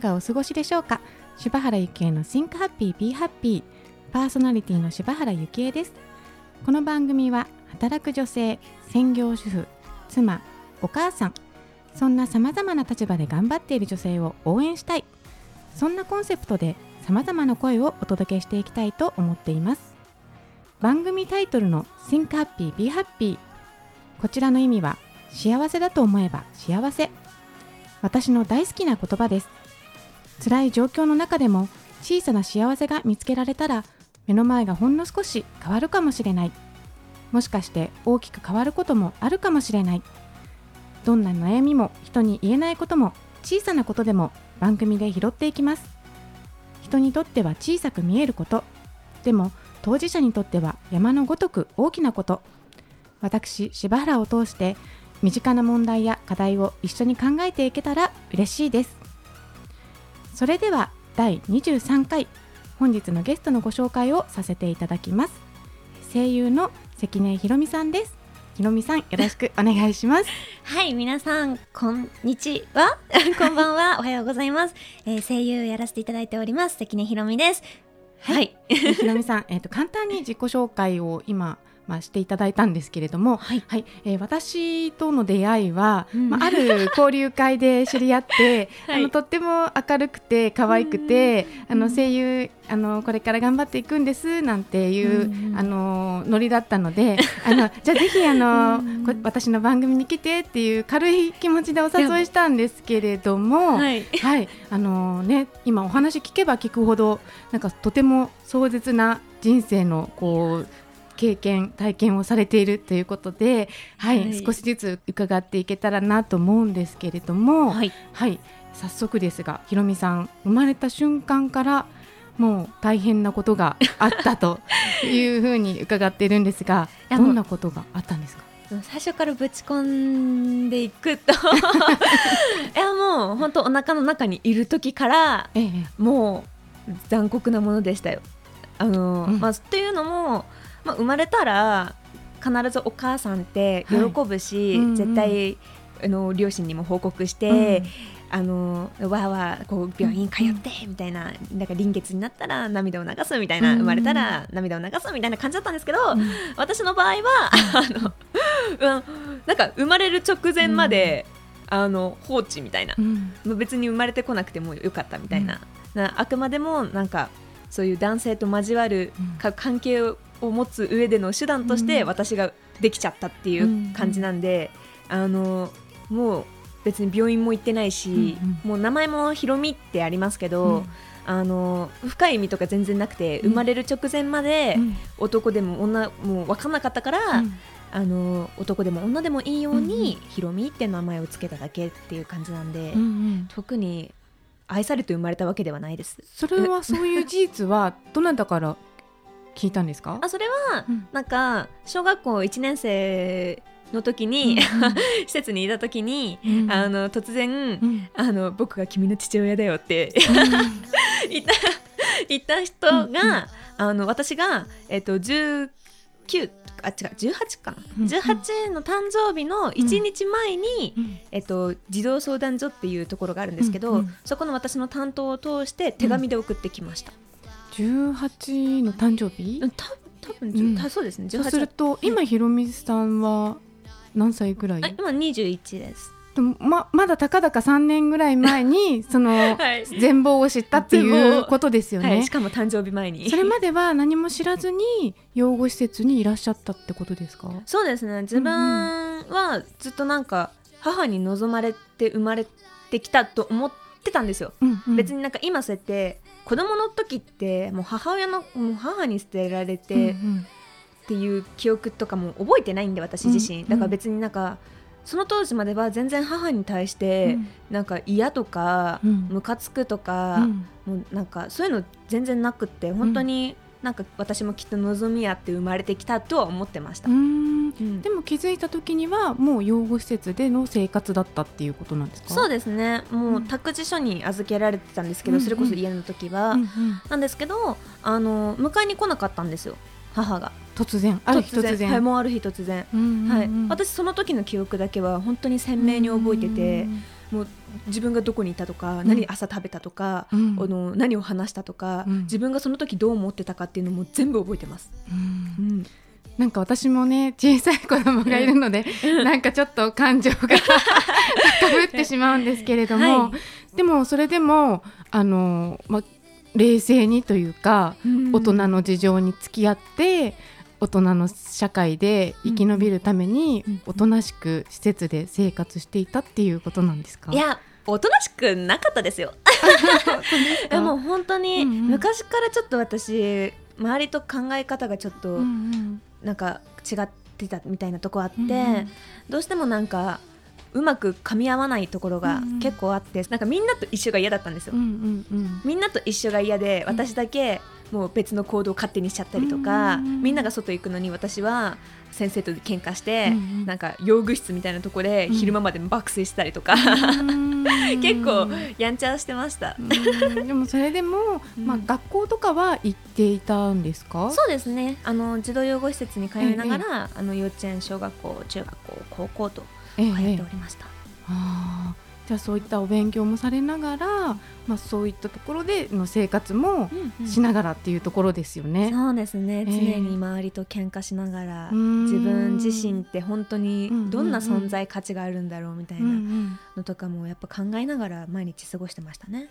かがお過ごしでしょうか？柴原幸恵の Think Happy Be Happy パーソナリティの柴原幸恵です。この番組は働く女性専業主婦妻お母さんそんなさまざまな立場で頑張っている女性を応援したい。そんなコンセプトでさまざまな声をお届けしていきたいと思っています。番組タイトルの Think Happy Be Happy こちらの意味は幸せだと思えば幸せ。私の大好きな言葉です。辛い状況の中でも小さな幸せが見つけられたら目の前がほんの少し変わるかもしれない。もしかして大きく変わることもあるかもしれない。どんな悩みも人に言えないことも小さなことでも番組で拾っていきます。人にとっては小さく見えること。でも当事者にとっては山のごとく大きなこと。私柴原を通して身近な問題や課題を一緒に考えていけたら嬉しいです。それでは第23回本日のゲストのご紹介をさせていただきます。声優の関根ひろみさんです。ひろみさんよろしくお願いします。はい皆さんこんにちは。こんばんは。おはようございます、えー、声優やらせていただいております関根ひろみです。はい、ひろみさんえっ、と簡単に自己紹介を今まあ、していただいたんですけれども、はい。はい。えー私との出会いは、うん。まあ、ある交流会で知り合って、はい。あのとっても明るくて可愛くて、あのうん。声優あのこれから頑張っていくんですなんていう、うんあのノリだったのであのじゃあ ぜひあの、私の番組に来てっていう軽い気持ちでお誘いしたんですけれども。はい。はい、あのね、今お話聞けば聞くほど、なんかとても壮絶な人生のこう。経験体験をされているということで、はい、はい少しずつ伺っていけたらなと思うんですけれども、はいはい、早速ですが、ひろみさん生まれた瞬間からもう大変なことがあったと いうふうに伺っているんですが、どんなことがあったんですか？最初からぶち込んでいくと いやもう本当お腹の中にいる時からええ、もう残酷なものでしたよ。あの、うんまあっていうのも、まあ、生まれたら必ずお母さんって喜ぶし、はいうんうん。絶対あの両親にも報告して、あのわーわーこう病院通ってみたいな,、なんか臨月になったら涙を流すみたいな、うん生まれたら涙を流すみたいな感じだったんですけど、うん。私の場合はあの、うん、なんか生まれる直前まで、あの放置みたいな。別に生まれてこなくてもよかったみたいな,、なあくまでもなん。かそういう男性と交わる関係を持つ上での手段としてうん。私ができちゃったっていう感じなんで、あのもう別に病院も行ってないし、うんもう名前もひろみってありますけど、うん。あの深い意味とか全然なくて、うん。生まれる直前までうん。男でも女も分かんなかったから、うん。あの男でも女でもいいように、うんひろみって名前をつけただけっていう感じなんで、うんうん。特に愛されて生まれたわけではないです。それはそういう事実はどなたから聞いたんですか？あそれは、うん。なんか小学校1年生の時に、施設にいた時に、うん。あの突然、うん。あの僕が君の父親だよって 言った言った人が、うんうん。あの私が、えっと19あ違う18かな、うん18の誕生日の1日前に、うん。えっと、児童相談所っていうところがあるんですけど、うんうん。そこの私の担当を通して手紙で送ってきました。18の誕生日？うんた多分、うん。たそうですね。18そうすると今ひろみさんは何歳ぐらい？あ今21です。ままだたかだか3年ぐらい前に そのはい。全貌を知ったって全いう貌ことですよね、はい、しかも誕生日前に。それまでは何も知らずに養護施設にいらっしゃったってことですか？そうですね。自分はずっとなんか母に望まれて生まれてきたと思ってたんですよ、うんうん。別になんか今そうやって子供の時ってもう母親のもう母に捨てられてっうん。ていう記憶とかも覚えてないんで私自身、うんだから別になんかその当時までは全然母に対しうてん。なんか嫌とかうん。ムカつくとうか、んもうなん。かそういうの全然なくって本当になんか私もきっと望みあって生まれてきたとは思ってました。うんうん。でも気づいた時にはもう養護施設での生活だったっていうことなんですか？そうですね。もううん。託児所に預けられてたんですけど、うんうん。それこそ家の時は、うんうん。なんですけどあの迎えに来なかったんですよ母が。突然。ある日突然。はい、もうある日突然、うんうんうん。はい、私その時の記憶だけは本当に鮮明に覚えてて、もう自分がどこにいたとか、ん何朝食べたとか、うん。あの何を話したとか、うん。自分がその時どう思ってたかっていうのも全部覚えてます。うん。うんなんか私もね小さい子供がいるので、なんかちょっと感情が 高ぶってしまうんですけれども、はでもそれでもあの、ま、冷静にというか、大人の事情に付き合って大人の社会で生き延びるためにうん。おとなしく施設で生活していたっていうことなんですか？いやおとなしくなかったですよ。でも本当にうんうん。昔からちょっと私周りと考え方がちょっとうんうんなんか違ってたみたいなとこあって、うんうん。どうしてもなんかうまく噛み合わないところがうんうん。結構あって、なんかみんなと一緒が嫌だったんですよ。うんうんうん。みんなと一緒が嫌でうん私だけもう別の行動を勝手にしちゃったりとか、うん。みんなが外行くのに私は先生と喧嘩して、うんうん。なんか養具室みたいなところでうん。昼間まで爆睡したりとか、結構やんちゃしてました。うん。でもそれでも、うん。まあ、学校とかは行っていたんですか？そうですね。あの児童養護施設に通いながら、あの幼稚園小学校中学校高校とええ通ってええおりました。あーじゃあそういったお勉強もされながら、まあ、そういったところでの生活もしながらっていうところですよね。そうですね、ええ。常に周りと喧嘩しながらうーん。自分自身って本当にうんうんうん。どんな存在価値があるんだろうみたいうんうなん。のとかもやっぱ考えながら毎日過ごしてましたね。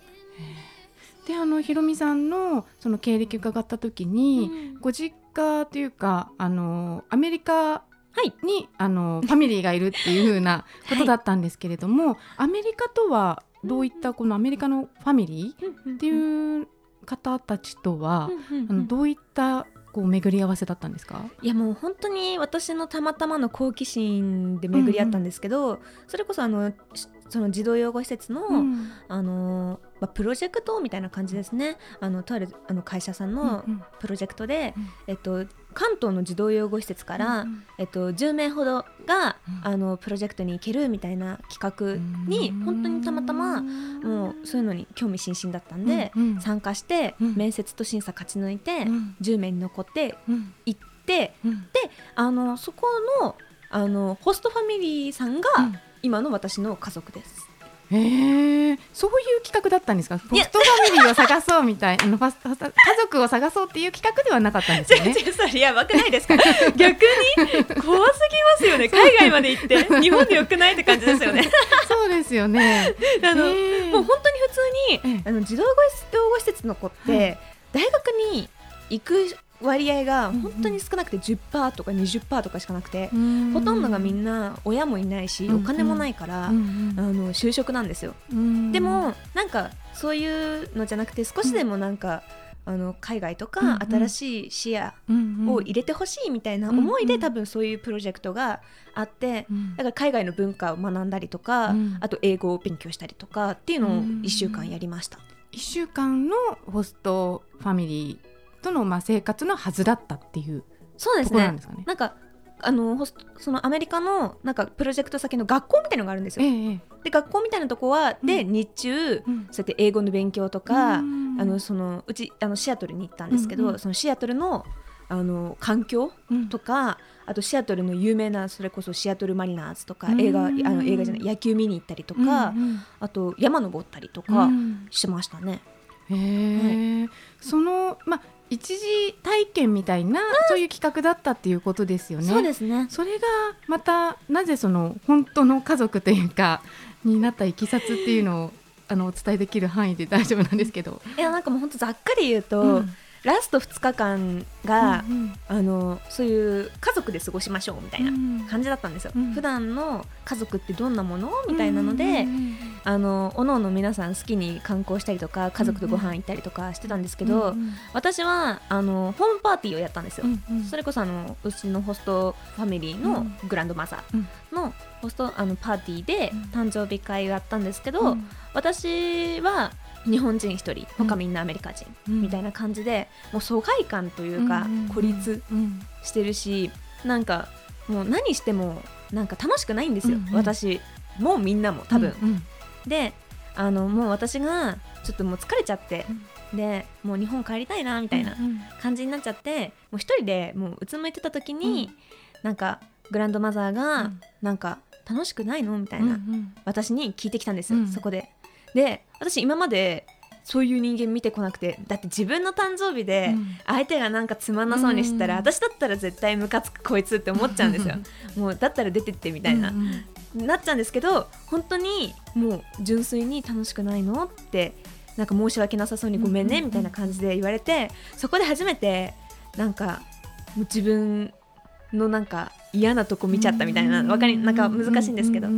であのひろみさんのその経歴伺った時に、うん。ご実家というかあのアメリカはい。にあのファミリーがいるっていう風なことだったんですけれども、アメリカとはどういったこのアメリカのファミリーっていう方たちとは、あのどういったこう巡り合わせだったんですか？いやもう本当に私のたまたまの好奇心で巡り合ったんですけど、それこそあのしその児童養護施設の、うん。あのまあ、プロジェクトみたいな感じですね。あのとあるあの会社さんのうんプロジェクトで、うん。えっと、関東の児童養護施設から、うんえっと、10名ほどが、うん。あのプロジェクトに行けるみたいな企画に本当にたまたまもうそういうのに興味津々だったんで、うんうん。参加して、うん。面接と審査勝ち抜いて、うん。10名に残ってうん。行ってうん。あのそこのあのホストファミリーさんが、うん今の私の家族です。へえそういう企画だったんですか？ホストファミリーを探そうみたい あのファスファス家族を探そうっていう企画ではなかったんですよね。全然それやばくないですか？逆に？怖すぎますよね。海外まで行って日本でよくないって感じですよね。そうですよね。あの、へえもう本当に普通に、ええ。あの児童養護施設の子って、はい。大学に行く割合がうんうん。本当に少なくて10%とか20%とかしかなくて、ほほとんどがみんな親もいないし、うんうん。お金もないから、うんあの就職なんですよ、うんでもなんかそういうのじゃなくて少しでもなんか、あの海外とうんうん。か新しい視野うんうん。を入れてほしいみたいな思いで、うんうん。多分そういうプロジェクトがあって、うん。だから海外の文化を学んだりとか、うん。あと英語を勉強したりとかっていうのをうん1週間やりました。一週間のホストファミリーとのまあ生活のはずだったっていうそうですね。なんですかね。なんかあのそのアメリカのなんかプロジェクト先の学校みたいのがあるんですよ。ええええ。で学校みたいなとこは、でうん。日中うん。そうやって英語の勉強とか、うん。あのそのうちあのシアトルに行ったんですけど、うんうん。そのシアトルのあの環境うん。とかあとシアトルの有名なそれこそシアトルマリナーズとか、うん。映画あの映画じゃない野球見に行ったりとか、あと山登ったりとうかん。しましたね。へえ、そのまあ一時体験みたいなそういう企画だったっていうことですよね。そうですねそれがまたなぜその本当の家族というか になったいきさつっていうのをあのお伝えできる範囲で大丈夫なんですけど。いやなんかもう本当ざっくり言うと、うんラスト2日間が、うんあのそういう家族で過ごしましょうみたいなうん。感じだったんですよ、うん。普段の家族ってどんなもの？みたいなので、うんうんあのおのおの皆さん好きに観光したりとか家族とご飯行ったりとかしてたんですけど、うん私はあのホームパーティーをやったんですよ、うんうん。それこそあのうちのホストファミリーのグランドマザうん。ーのホストあのパーティーでうん。誕生日会をやったんですけど、うん。私は日本人一人他みんなアメリカ人、うん。みたいな感じでもう疎外感というか、うん孤立うん。してるしなんかもう何してもなんか楽しくないんですよ、うんうん。私もみんなも多分、うんであのもう私がちょっともう疲れちゃって、でもう日本帰りたいなみたいなうん感じになっちゃってもう一人でもううつむいてた時に、なんかグランドマザーが、うん。なんか楽しくないの？みたいな、うん私に聞いてきたんですよ、うん。そこで。で私今までそういう人間見てこなくてだって自分の誕生日でうん。相手がなんかつまんなそうにしたら、うん。私だったら絶対ムカつくこいつって思っちゃうんですよ。もうだったら出てってみたいな、うんうん。なっちゃうんですけど本当にもう純粋に楽しくないのってなんか申し訳なさそうにごめんねみたいな感じで言われてそこで初めてなんかもう自分のなんか嫌なとこ見ちゃったみたいなわかりなんか難しいんですけど、っ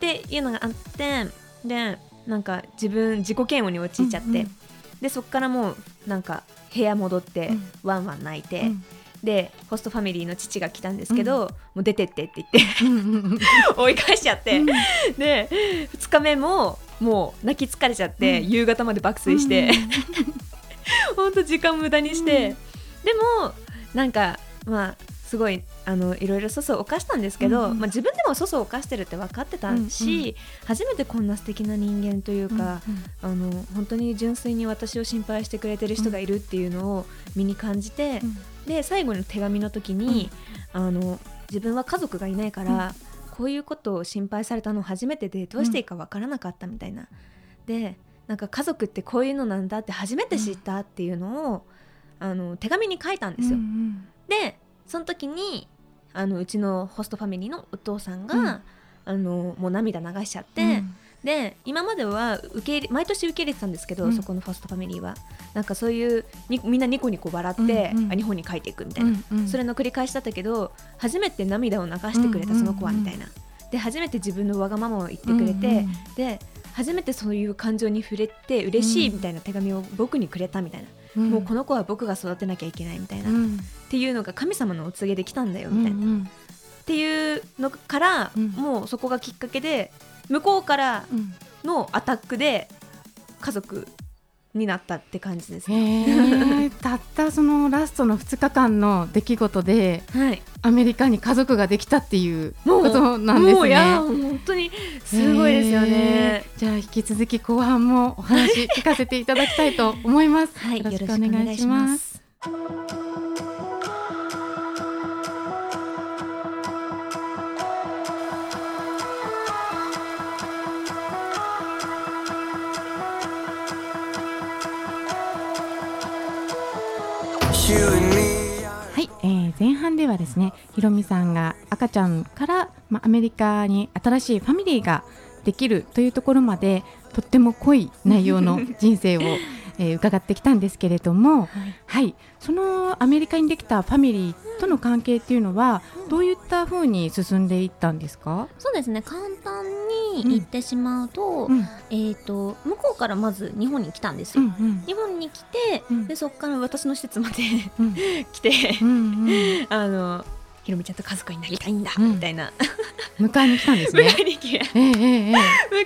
ていうのがあってでなんか自分自己嫌悪に陥っちゃって、うんうん。でそっからもうなんか部屋戻ってうん。ワンワン泣いて、うん。でホストファミリーの父が来たんですけど、もう出てってって言ってうんうんうん追い返しちゃって、で2日目ももう泣き疲れちゃって、うん。夕方まで爆睡して、ほんと時間無駄にして、でもなんかまあすごいあのいろいろ粗相を犯したんですけど、うんうん。まあ、自分でも粗相を犯してるって分かってたし、うんう初めてこんな素敵な人間といううんか、あの本当に純粋に私を心配してくれてる人がいるっていうのを身に感じて、うん。で最後の手紙の時に、あの自分は家族がいないから、こういうことを心配されたの初めてでどうしていいかわからなかったみたいな。でなんか家族ってこういうのなんだって初めて知ったっていうのを、あの手紙に書いたんですよ。うん。でその時にあのうちのホストファミリーのお父さんが、うん。あのもう涙流しちゃって。うん。で今までは受け入れ毎年受け入れてたんですけど、うん。そこのファストファミリーは。なんかそういうにみんなニコニコ笑って、うんうん。あ日本に帰っていくみたいな、うんうん。それの繰り返しだったけど初めて涙を流してくれたうん。その子はみたいな、で初めて自分のわがままを言ってくれて、うんうん。で初めてそういう感情に触れて嬉しいみたいな手紙を僕にくれたみたいな、ん。もうこの子は僕が育てなきゃいけないみたいな、っうん。ていうのが神様のお告げできたんだようんみたいな、うんっていうのから、うん。もうそこがきっかけで向こうからうんのアタックで家族になったって感じですね。たったそのラストの2日間の出来事ではい、アメリカに家族ができたっていうもうことなんですね。もういや本当にすごいですよねじゃあ引き続き後半もお話聞かせていただきたいと思います。はい、よろしくお願いします。前半ではですねひろみさんが赤ちゃんから、まあ、アメリカに新しいファミリーができるというところまでとっても濃い内容の人生を、えー伺ってきたんですけれども、はい。はい、そのアメリカにできたファミリーとの関係っていうのはどういったふうに進んでいったんですか、そうですね。簡単に言ってしまうと,、うん。えー、と向こうからまず日本に来たんですよ、うんうん。日本に来て、うん。でそこから私の施設までうん。来て、あのひろみちゃんと家族になりたいんだ、うん。みたいな。迎えに来たんです迎ね。えに来て。ええ迎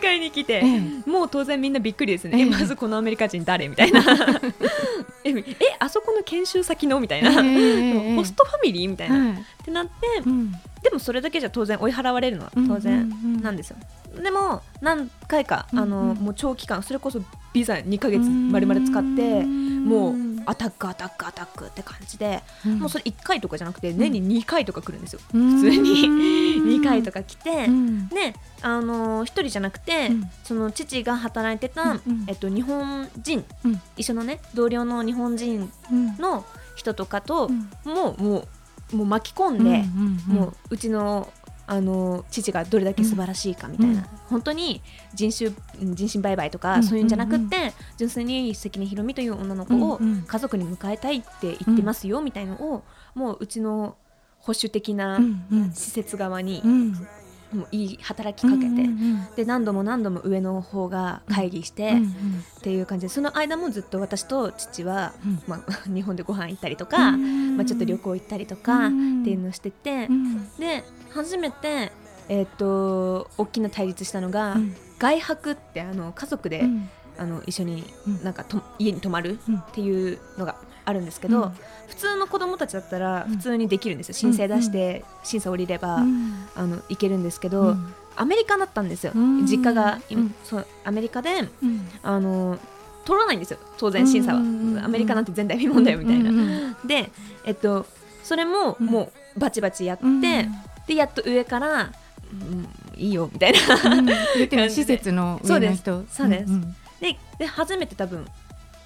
えに来て、ええ。もう当然みんなびっくりですね、ええ。えまずこのアメリカ人誰？みたいな。ええあそこの研修先の？みたいな、ホストファミリー？みたいな、はい。ってなってうん。でもそれだけじゃ当然追い払われるのは当然なんですよ、でも何回かあの、うん。うんもう長期間それこそビザ2ヶ月丸々使ってもうアタックアタックアタックって感じで、もうそれ1回とかじゃなくて年に2回とか来るんですよ、普普通に。2回とか来て、うん。であの1人じゃなくて、うん。その父が働いてた、うんうん。えっと、日本人、うん。一緒のね同僚の日本人うん。の人とかと、うん。もうもうもう巻き込んで、うんうんうん。もううちのあの父がどれだけ素晴らしいかみたいな、うん。本当に人種人身売買とか、うん。そういうんじゃなくって、純粋に関根ひろみという女の子を家族に迎えたいって言ってますよ、みたいのをもううちの保守的な施設側にうんもういい働きかけて、うんうんで何度も何度も上の方が会議して、うんうん。っていう感じでその間もずっと私と父は、うん。まあ、日本でご飯行ったりとか、うん。まあ、ちょっと旅行行ったりとかってうんいうのをしてて、うん。で初めて、えー、と大きな対立したのが、うん。外泊ってあの家族で、うん。あの一緒にうん。なんかと家に泊まるうん。っていうのがあるんですけど、うん。普通の子供たちだったらうん。普通にできるんですよ。申請出して審査降りれば、うん。あの行けるんですけど、うん。アメリカだったんですよ、うん。実家が、今うん。そうアメリカでうん。あの通らないんですよ。当然審査は、うんアメリカなんて前代未聞だよみたいな、うんうんでえっとそれもうん。もうバチバチやって、うん。でやっと上からうんいいよみたいな。施設の上の人。そうです。んんでで初めて多分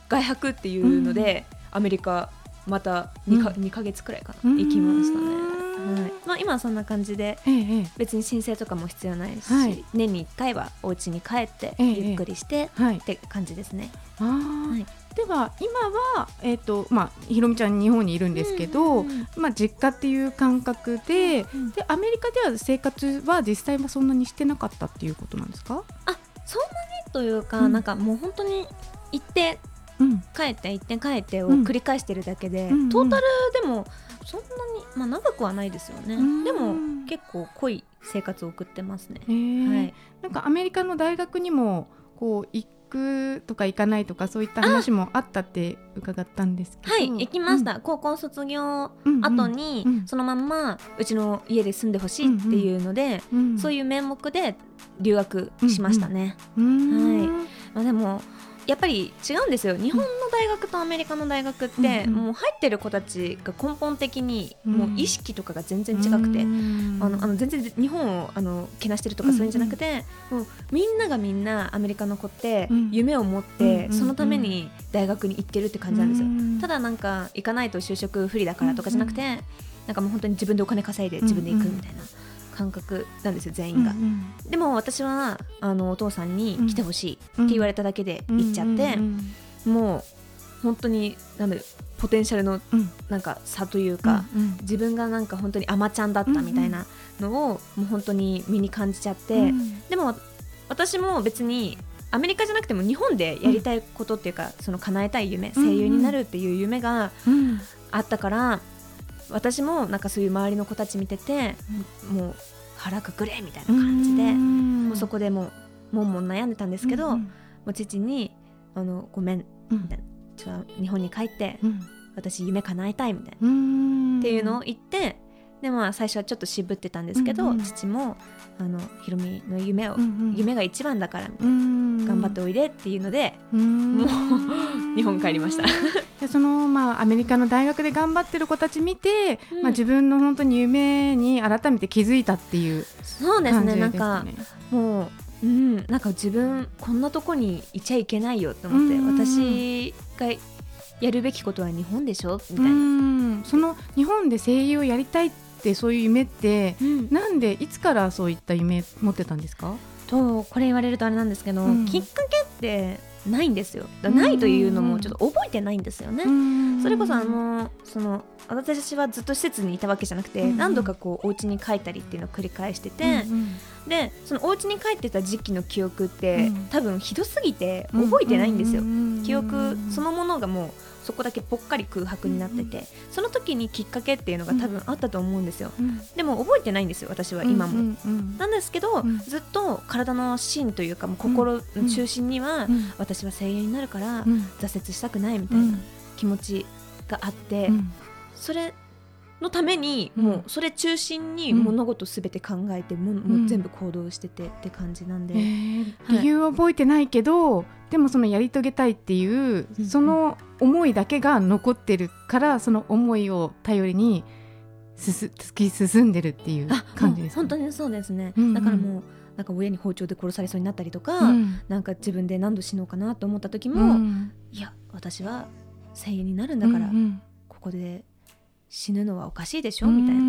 外泊っていうので、アメリカまた 2, か、うん。2ヶ月くらいかうな。ん行きましたね、うん。はい。まあ、今はそんな感じでええええ。別に申請とかも必要ないし、はい。年に1回はお家に帰ってええゆっくりして、はい。って感じですね。あー。はい。では今は、えーとまあ、ひろみちゃん日本にいるんですけど、うんうんまあ、実家っていう感覚で,、うんでアメリカでは生活は実際はそんなにしてなかったっていうことなんですか、あそんなにというか、うん。なんかもう本当に行ってうん帰って行って帰ってをうん。繰り返してるだけで、うんうん。トータルでもそんなに、まあ、長くはないですよね、うん。でも結構濃い生活を送ってますね。はい、なんかアメリカの大学にもこう行くとか行かないとかそういった話もあったって伺ったんですけど。はい、行きまし、た、高校卒業うん後に、うん。そのまんまうちの家で住んでほしいっていうので、うんそういう名目で留学しましたね。うん。はい。まあ、でもやっぱり違うんですよ。日本の大学とアメリカの大学って、うんうんもう入ってる子たちが根本的にうんもう意識とかが全然違くて、うん。あのあの全然日本をあのけなしてるとかそういうんじゃなくて、もうみんながみんなアメリカの子ってうん。夢を持っうんて、うん。そのために大学に行ってるって感じなんですよ。うんただなんか行かないと就職不利だからとかじゃなくて、なんかもう本当に自分でお金稼いで自分で行くみたいな感覚なんですよ全員が。うんでも私はあのお父さんに来てほしいってうん言われただけで行っちゃって、うんもう本当になんだろうポテンシャルのうん。なんか差というか、うん自分がなんか本当に甘ちゃんだったみたいなのをもう本当に身に感じちゃって、うん。でも私も別にアメリカじゃなくても日本でやりたいことっていうか、その叶えたい夢声優になるっていう夢がうん。あったから私もなんかそういう周りの子たち見てて、もう腹くくれみたいな感じで、うん。もうそこでもうもんもん悩んでたんですけど、うんもう父にあのごめんうん。みたいなちょっと日本に帰ってうん。私夢叶えたいみたいな、うん。っていうのを言ってでまあ最初はちょっと渋ってたんですけど、うんうん。父もあのひろみの夢を、うんうん。夢が一番だからみたいな。うん。頑張っておいでっていうので、うん。もう日本帰りました。でそのまあアメリカの大学で頑張ってる子たち見て、うん。まあ自分の本当に夢に改めて気づいたっていうそうですね。ね。なんかもう、うん、なんか自分こんなとこにいちゃいけないよって思って、私がやるべきことは日本でしょ？みたういな。ん。その日本で声優をやりたいってそういう夢ってうん。なんでいつからそういった夢持ってたんですか？とこれ言われるとあれなんですけど、うん。きっかけってないんですよ。だないというのもちょっと覚えてないんですよね。それこそあのその私はずっと施設にいたわけじゃなくて、うん。何度かこうお家に帰ったりっていうのを繰り返してて、でそのお家に帰ってた時期の記憶って、うん。多分ひどすぎて覚えてないんですよ。記憶そののものがもうそこだけぽっかり空白になってて、その時にきっかけっていうのが多分あったと思うんですよ。でも覚えてないんですよ私は今も。なんですけど、うん。ずっと体の芯というかもう心の中心には、私は声優になるから挫折したくないみたいな気持ちがあって、それのためにうん。もうそれ中心に物事すべて考えても,、もう全部行動しててって感じなんで、理由は覚えてないけど、でもそのやり遂げたいっていう、うん。その思いだけが残ってるからその思いを頼りにすす突き進んでるっていうあ感じですか、もう本当にそうですね、うんうん。だからもうなんか親に包丁で殺されそうになったりとか、うん。なんか自分で何度死のうかなと思った時うも、ん。いや私は声優になるんだから、うんうん。ここで死ぬのはおかしいでしょ？みたいな、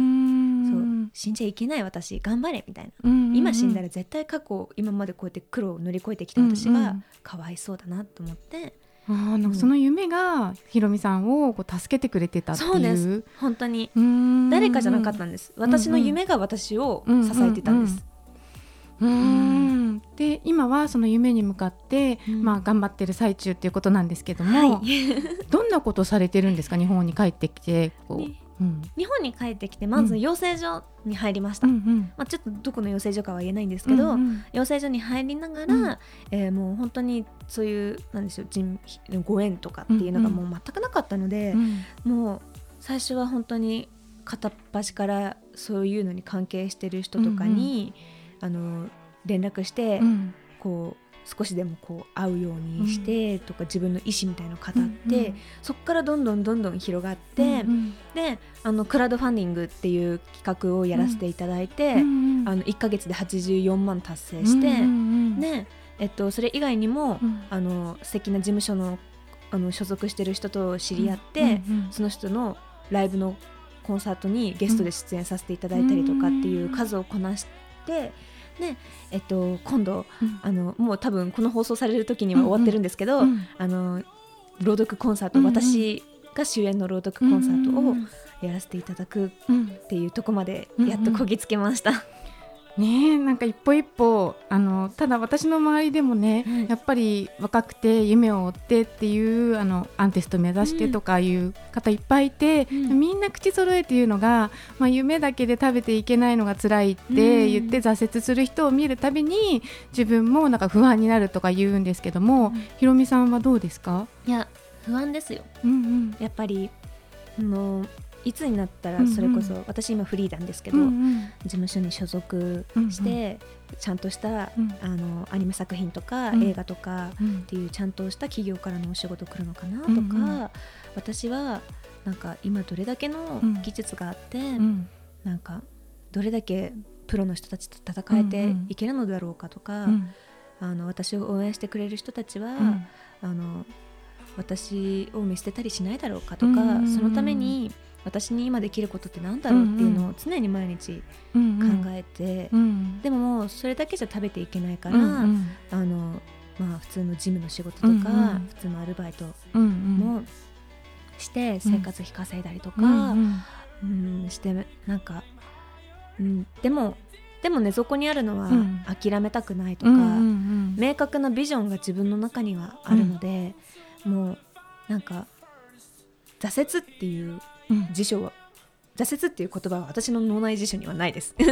そううん。死んじゃいけない私頑張れみたいな、うん今死んだら絶対過去今までこうやって苦労を乗り越えてきた私がうんうん。かわいそうだなと思って、あーなんかその夢がひろみさんをこう助けてくれてたっていう。そうです。本当に。うん。誰かじゃなかったんです、私の夢が私を支えてたんです、うんで今はその夢に向かって、うん。まあ、頑張ってる最中っていうことなんですけども、はい。どんなことされてるんですか？日本に帰ってきてこう、ん。日本に帰ってきてまず養成所に入りました、うんうん。まあ、ちょっとどこの養成所かは言えないんですけど、うんうん。養成所に入りながら、うん。えーもう本当にそういうなんでしょう人ご縁とかっていうのがもう全くなかったので、うん。もう最初は本当に片っ端からそういうのに関係してる人とかに、あの連絡して、うん。こう少しでもこう合うようにしてとか、自分の意思みたいのを語って、そこからどんどんどんどん広がって、うんであのクラウドファンディングっていう企画をやらせていただいて、あの1ヶ月で84万達成して、で、えっと、それ以外にも、うん。あの素敵な事務所のあの所属してる人と知り合って、その人のライブのコンサートにゲストで出演させていただいたりとかっていう数をこなして、で、えっと、今度うん。あのもう多分この放送される時には終わってるんですけど、うん。あの朗読コンサート、うんうん。私が主演の朗読コンサートをうんうんやらせていただくうん。っていうとこまでやっとこぎつけました。ねえなんか一歩一歩あのただ私の周りでもね、はいやっぱり若くて夢を追ってっていうあのアンテスト目指してとかいう方いっぱいいて、うん。みんな口揃えて言うのが、まあ、夢だけで食べていけないのが辛いって言って挫折する人を見るたびに自分もなんか不安になるとか言うんですけども、うん。ひろみさんはどうですか、いや不安ですよ。うんうん。やっぱりあのいつになったらうんうん。それこそ、私今フリーなんですけど、うんうん。事務所に所属して、ちゃんとした、うん。あのアニメ作品とか、うん。映画とかうん。っていうちゃんとした企業からのお仕事来るのかなとか、うんうん。私はなんか今どれだけのうん。技術があって、うん。なんかどれだけプロの人たちと戦えてうんうん。いけるのだろうかとか、うん。あの私を応援してくれる人たちは、うん。あの私を見捨てたりしないだろうかとか、うんうんうん。そのために私に今できることってなんだろうっていうのを常に毎日うん考えて、うんでももうそれだけじゃ食べていけないから、うんうん。あのまあ、普通のジムの仕事とか、うんうん。普通のアルバイトもして生活費稼いだりとか、うんうん。してなんか、うん、でもでもねそこにあるのは、うん。諦めたくないとか、明確なビジョンが自分の中にはあるので、もうなんか挫折っていううん。辞書は挫折っていう言葉は私の脳内辞書にはないです。は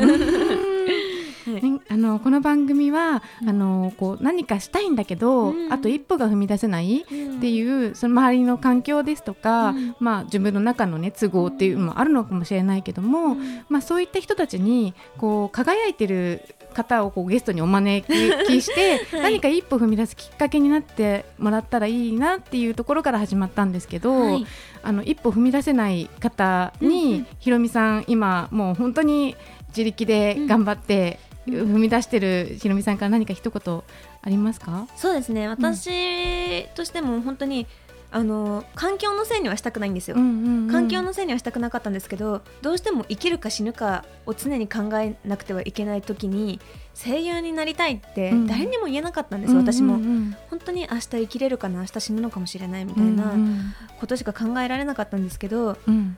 い。ねあのこの番組は、うん。あのこう何かしたいんだけど、うん。あと一歩が踏み出せないってういう、その周りの環境ですとか、うん。まあ、自分の中の、ね、都合っていうのもあるのかもしれないけども、ん。まあ、そういった人たちにこう輝いてる方をこうゲストにお招きして、はい。何か一歩踏み出すきっかけになってもらったらいいなっていうところから始まったんですけど、はい。あの一歩踏み出せない方に、うんうん。ひろみさん今もう本当に自力で頑張って、うん。踏み出してるひろみさんから何か一言ありますか、そうですね。私としても本当にあの環境のせいにはしたくないんですよ。環境のせいにはしたくなかったんですけどどうしても生きるか死ぬかを常に考えなくてはいけない時に声優になりたいってうん。誰にも言えなかったんです、私も、うんうん。本当に明日生きれるかな明日死ぬのかもしれないみたうんいなうん。ことしか考えられなかったんですけどうん。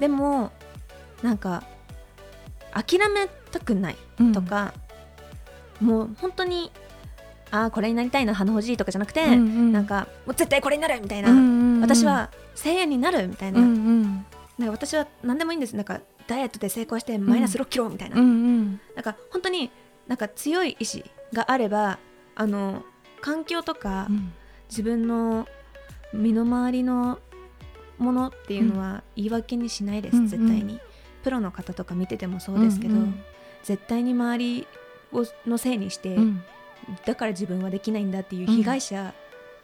でもなんか諦めたくないうん。とか、もう本当にああこれになりたいな鼻ほじいとかじゃなくて、うんうん。なんかもう絶対これになるみたいな、うんうんうん。私は声優になるみたいな,、うんうん。なんか私は何でもいいんです。なんかダイエットで成功してマイナス6キロみたいな、うんうん。なんか本当になんか強い意志があればあの環境とか、うん。自分の身の回りのものっていうのは言い訳にしないです、うんうん。絶対に。プロの方とか見ててもそうですけど、うんうん。絶対に周りをのせいにして、うんだから自分はできないんだっていう被害者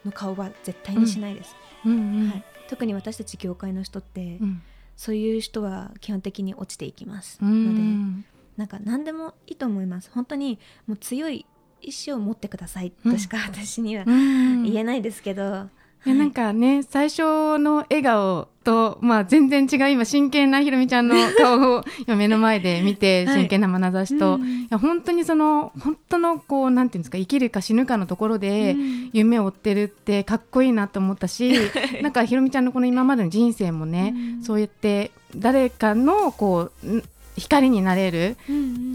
の顔は絶対にしないです、うん。うんはい、特に私たち業界の人って、うん。そういう人は基本的に落ちていきます。うので、んなんか何でもいいと思います。本当にもう強い意志を持ってくださいとしか私にはうん。言えないですけど、いやなんかね最初の笑顔と、まあ、全然違う今真剣なひろみちゃんの顔を今目の前で見てはい。真剣な眼差しと、うん。いや本当にその本当のこうなんていうんですか生きるか死ぬかのところでうん。夢を追ってるってかっこいいなと思ったし なんかひろみちゃんのこの今までの人生もね、うん。そうやって誰かのこうん光になれる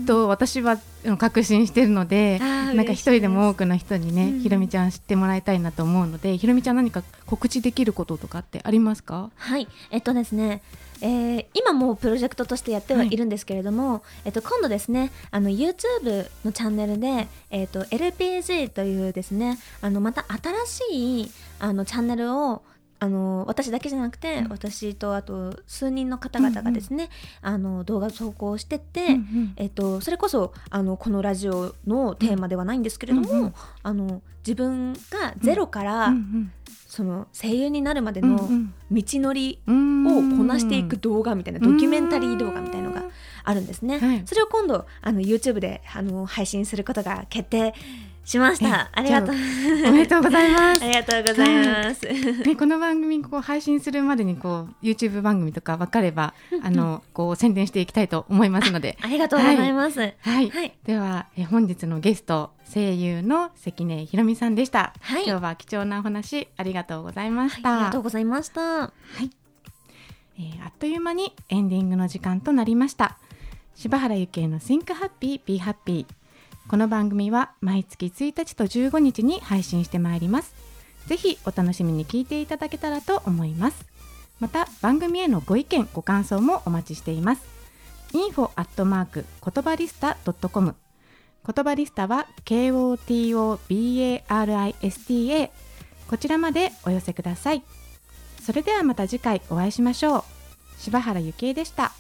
と私はうん確信してるので、なんか一人でも多くの人にね、うんひろみちゃん知ってもらいたいなと思うのでひろみちゃん何か告知できることとかってありますか？はい。えっとですねえー今もうプロジェクトとしてやってはいるんですけれども、えっと、今度ですねあの YouTube のチャンネルで、えっと、LPG というですねあのまた新しいあのチャンネルをあの私だけじゃなくて、うん。私とあと数人の方々がですね、あの動画投稿してて、うんうん。えっと、それこそあのこのラジオのテーマではないんですけれども、うんうんあの自分がゼロから、うんその声優になるまでのうんうん。道のりうんをこなしていく動画みたいな、ドキュメンタリー動画みたいのがあるんですね。はい。それを今度あの YouTube であの配信することが決定しましえた。ありがとう。おめでとうございます ありがとうございます。ね、この番組こう配信するまでにこう YouTube 番組とか分かれば あのこう宣伝していきたいと思いますので、ありがとうございます。はい。はい、はいではえ本日のゲスト声優の関根ひろみさんでした、はい今日は貴重なお話ありがとうございました、ありがとうございました。えーあっという間にエンディングの時間となりました柴原ゆきえの Think Happy Be Happy この番組は毎月1日と15日に配信してまいります。ぜひお楽しみに聞いていただけたらと思います。また番組へのご意見ご感想もお待ちしています。info アットマーク言葉リスタ .com 言葉リスタは KOTOBARISTA こちらまでお寄せください。それではまた次回お会いしましょう。柴原ゆきえでした。